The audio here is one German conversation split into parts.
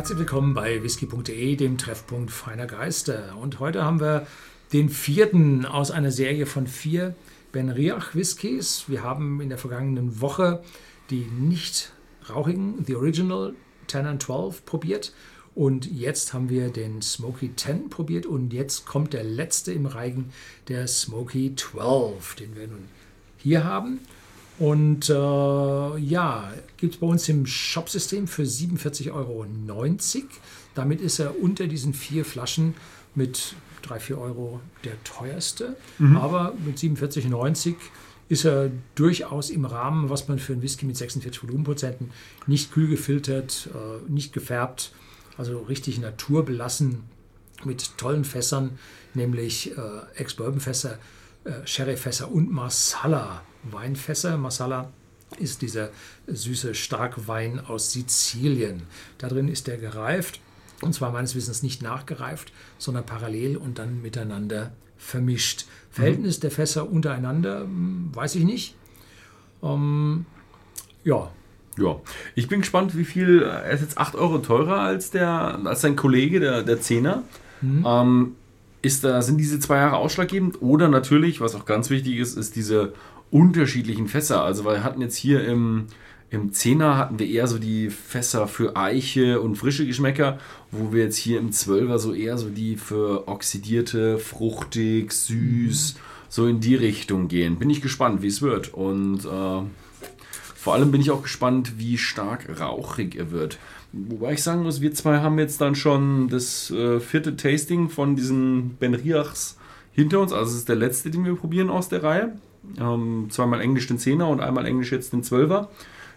Herzlich willkommen bei whisky.de, dem Treffpunkt feiner Geister. Und heute haben wir den vierten aus einer Serie von vier Ben Riach Whiskys. Wir haben in der vergangenen Woche die nicht rauchigen, The Original 10 and 12 probiert. Und jetzt haben wir den Smoky 10 probiert und jetzt kommt der letzte im Reigen, der Smoky 12, den wir nun hier haben. Und äh, ja, gibt es bei uns im Shopsystem für 47,90 Euro. Damit ist er unter diesen vier Flaschen mit 3, 4 Euro der teuerste. Mhm. Aber mit 47,90 ist er durchaus im Rahmen, was man für einen Whisky mit 46 Volumenprozenten nicht kühl gefiltert, äh, nicht gefärbt, also richtig naturbelassen mit tollen Fässern, nämlich äh, Ex-Bourbon-Fässer, äh, Sherry-Fässer und Marsala Weinfässer. Masala ist dieser süße Starkwein aus Sizilien. Da drin ist der gereift und zwar meines Wissens nicht nachgereift, sondern parallel und dann miteinander vermischt. Verhältnis mhm. der Fässer untereinander hm, weiß ich nicht. Ähm, ja. Ja, ich bin gespannt, wie viel. Er ist jetzt 8 Euro teurer als, der, als sein Kollege, der, der Zehner. Mhm. Ähm, ist da, sind diese zwei Jahre ausschlaggebend? Oder natürlich, was auch ganz wichtig ist, ist diese unterschiedlichen Fässer. Also wir hatten jetzt hier im, im Zehner hatten wir eher so die Fässer für Eiche und frische Geschmäcker, wo wir jetzt hier im Zwölfer so eher so die für oxidierte, fruchtig, süß, so in die Richtung gehen. Bin ich gespannt, wie es wird. Und äh, vor allem bin ich auch gespannt, wie stark rauchig er wird. Wobei ich sagen muss, wir zwei haben jetzt dann schon das äh, vierte Tasting von diesen Ben Riachs hinter uns. Also es ist der letzte, den wir probieren aus der Reihe. Ähm, zweimal Englisch den Zehner und einmal Englisch jetzt den Zwölfer.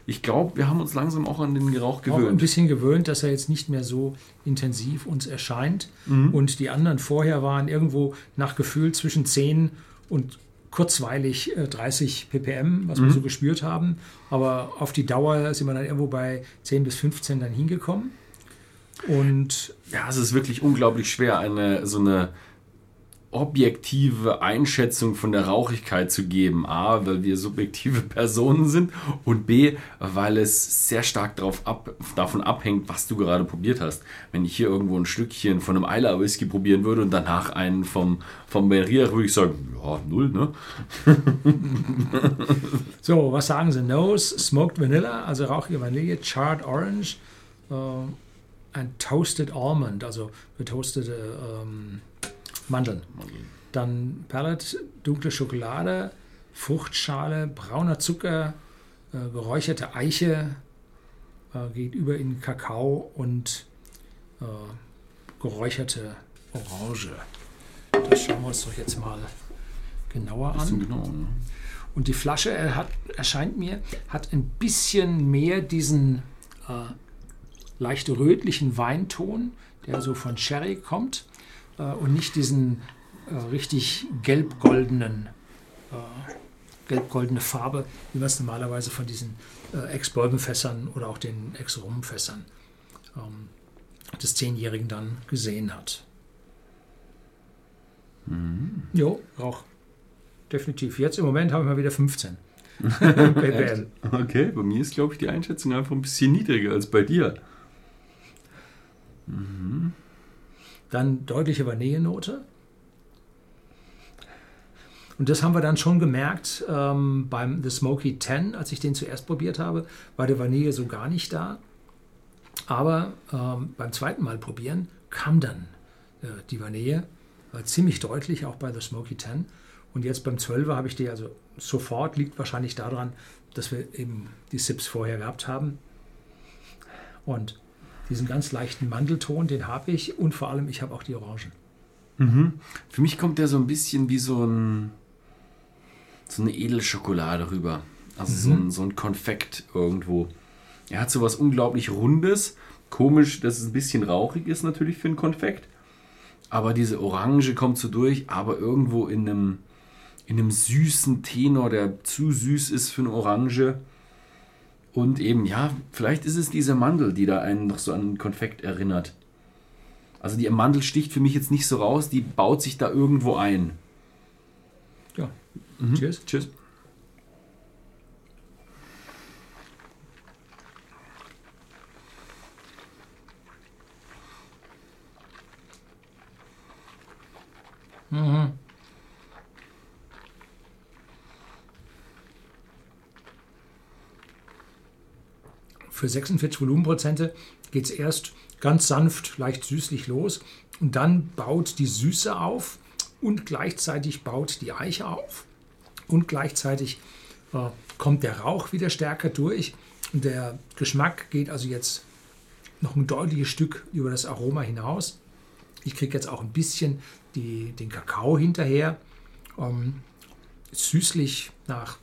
Ich glaube, wir haben uns langsam auch an den Geruch gewöhnt. Auch ein bisschen gewöhnt, dass er jetzt nicht mehr so intensiv uns erscheint. Mhm. Und die anderen vorher waren irgendwo nach Gefühl zwischen 10 und kurzweilig äh, 30 ppm, was mhm. wir so gespürt haben. Aber auf die Dauer sind wir dann irgendwo bei 10 bis 15 dann hingekommen. Und ja, es ist wirklich unglaublich schwer, eine so eine objektive Einschätzung von der Rauchigkeit zu geben. A, weil wir subjektive Personen sind und B, weil es sehr stark ab, davon abhängt, was du gerade probiert hast. Wenn ich hier irgendwo ein Stückchen von einem Eiler Whisky probieren würde und danach einen vom, vom Berrier, würde ich sagen, ja, null, ne? so, was sagen sie? Nose, Smoked Vanilla, also rauchige Vanille, Charred Orange äh, and Toasted Almond, also getoastete ähm, Mandeln. Mandeln. Dann Palette, dunkle Schokolade, Fruchtschale, brauner Zucker, äh, geräucherte Eiche, äh, geht über in Kakao und äh, geräucherte Orange. Das schauen wir uns doch jetzt mal genauer an. Genau, ne? Und die Flasche er hat, erscheint mir, hat ein bisschen mehr diesen äh, leicht rötlichen Weinton, der so von Sherry kommt äh, und nicht diesen äh, richtig gelb-goldenen, äh, gelb-goldene Farbe, wie man es normalerweise von diesen äh, Ex-Bourbon-Fässern oder auch den Ex-Rum-Fässern ähm, des Zehnjährigen dann gesehen hat. Mhm. Jo, auch definitiv. Jetzt im Moment haben wir wieder 15. okay, bei mir ist, glaube ich, die Einschätzung einfach ein bisschen niedriger als bei dir. Mhm. Dann deutliche Vanillenote. Und das haben wir dann schon gemerkt ähm, beim The Smoky 10, als ich den zuerst probiert habe, war die Vanille so gar nicht da. Aber ähm, beim zweiten Mal probieren kam dann äh, die Vanille war ziemlich deutlich, auch bei The Smoky 10. Und jetzt beim 12er habe ich die also sofort, liegt wahrscheinlich daran, dass wir eben die Sips vorher gehabt haben. Und diesen ganz leichten Mandelton, den habe ich und vor allem, ich habe auch die Orangen. Mhm. Für mich kommt der so ein bisschen wie so, ein, so eine Edelschokolade rüber. Also mhm. so, ein, so ein Konfekt irgendwo. Er hat so was unglaublich Rundes. Komisch, dass es ein bisschen rauchig ist natürlich für ein Konfekt. Aber diese Orange kommt so durch, aber irgendwo in einem, in einem süßen Tenor, der zu süß ist für eine Orange. Und eben, ja, vielleicht ist es diese Mandel, die da einen noch so an einen Konfekt erinnert. Also die Mandel sticht für mich jetzt nicht so raus, die baut sich da irgendwo ein. Ja. Mhm. Cheers. Cheers. Mhm. Für 46 Volumenprozente geht es erst ganz sanft, leicht süßlich los und dann baut die Süße auf und gleichzeitig baut die Eiche auf und gleichzeitig äh, kommt der Rauch wieder stärker durch der Geschmack geht also jetzt noch ein deutliches Stück über das Aroma hinaus. Ich kriege jetzt auch ein bisschen die, den Kakao hinterher. Ähm, süßlich nach,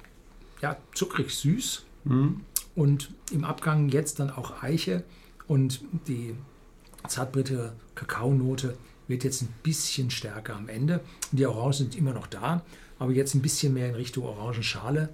ja, zuckrig süß. Mhm. Und im Abgang jetzt dann auch Eiche und die zartbritte Kakaonote wird jetzt ein bisschen stärker am Ende. Die Orangen sind immer noch da, aber jetzt ein bisschen mehr in Richtung Orangenschale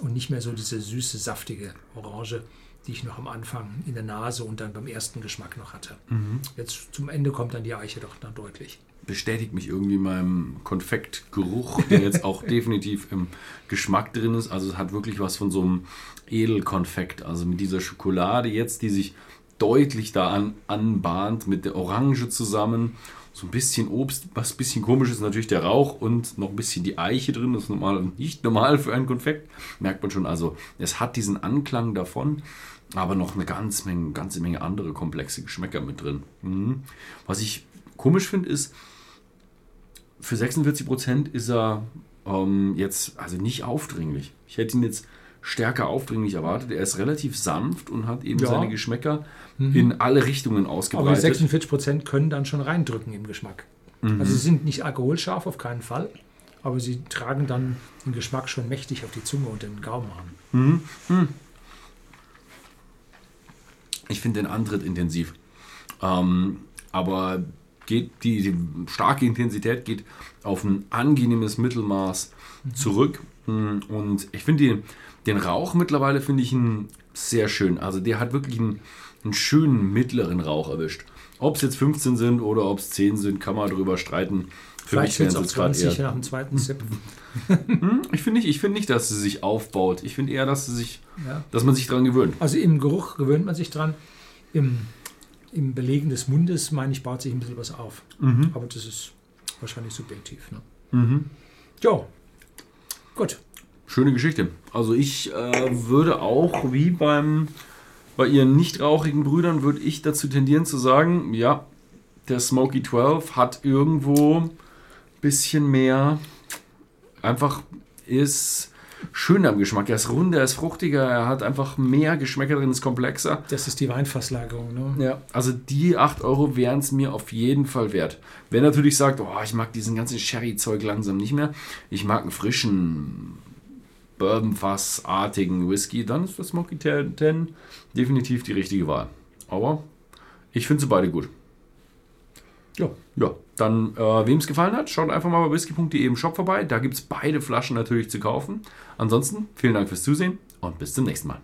und nicht mehr so diese süße, saftige Orange, die ich noch am Anfang in der Nase und dann beim ersten Geschmack noch hatte. Mhm. Jetzt zum Ende kommt dann die Eiche doch dann deutlich. Bestätigt mich irgendwie meinem Konfektgeruch, der jetzt auch definitiv im Geschmack drin ist. Also es hat wirklich was von so einem Edelkonfekt. Also mit dieser Schokolade jetzt, die sich deutlich da an, anbahnt, mit der Orange zusammen. So ein bisschen Obst, was ein bisschen komisch ist, natürlich der Rauch und noch ein bisschen die Eiche drin. Das ist normal, nicht normal für ein Konfekt. Merkt man schon. Also es hat diesen Anklang davon aber noch eine ganz Menge, ganze Menge andere komplexe Geschmäcker mit drin. Mhm. Was ich komisch finde, ist, für 46% ist er ähm, jetzt also nicht aufdringlich. Ich hätte ihn jetzt stärker aufdringlich erwartet. Er ist relativ sanft und hat eben ja. seine Geschmäcker mhm. in alle Richtungen ausgebreitet. Aber 46% können dann schon reindrücken im Geschmack. Mhm. Also sie sind nicht alkoholscharf, auf keinen Fall. Aber sie tragen dann den Geschmack schon mächtig auf die Zunge und den Gaumen an. Mhm. mhm. Ich finde den Antritt intensiv. Ähm, aber geht die, die, starke Intensität geht auf ein angenehmes Mittelmaß mhm. zurück. Mm, und ich finde den Rauch mittlerweile finde ich ihn sehr schön. Also der hat wirklich einen, einen schönen mittleren Rauch erwischt. Ob es jetzt 15 sind oder ob es 10 sind, kann man darüber streiten. Für Vielleicht sind es auch 20 nach dem zweiten Sip. Hm, ich finde nicht, find nicht, dass sie sich aufbaut. Ich finde eher, dass, sie sich, ja. dass man sich daran gewöhnt. Also im Geruch gewöhnt man sich dran. Im, im Belegen des Mundes, meine ich, baut sich ein bisschen was auf. Mhm. Aber das ist wahrscheinlich subjektiv. Ne? Mhm. Ja, gut. Schöne Geschichte. Also ich äh, würde auch, wie beim, bei ihren nicht rauchigen Brüdern, würde ich dazu tendieren zu sagen, ja, der Smoky 12 hat irgendwo ein bisschen mehr, einfach ist schöner im Geschmack. Er ist runder, er ist fruchtiger, er hat einfach mehr Geschmäcker drin, ist komplexer. Das ist die Weinfasslagerung, ne? Ja, also die 8 Euro wären es mir auf jeden Fall wert. Wer natürlich sagt, oh, ich mag diesen ganzen Sherry-Zeug langsam nicht mehr, ich mag einen frischen Bourbon-Fass-artigen Whisky, dann ist das Smoky 10 definitiv die richtige Wahl. Aber ich finde sie beide gut. Ja. Ja, dann, äh, wem es gefallen hat, schaut einfach mal bei whisky.de im Shop vorbei. Da gibt es beide Flaschen natürlich zu kaufen. Ansonsten, vielen Dank fürs Zusehen und bis zum nächsten Mal.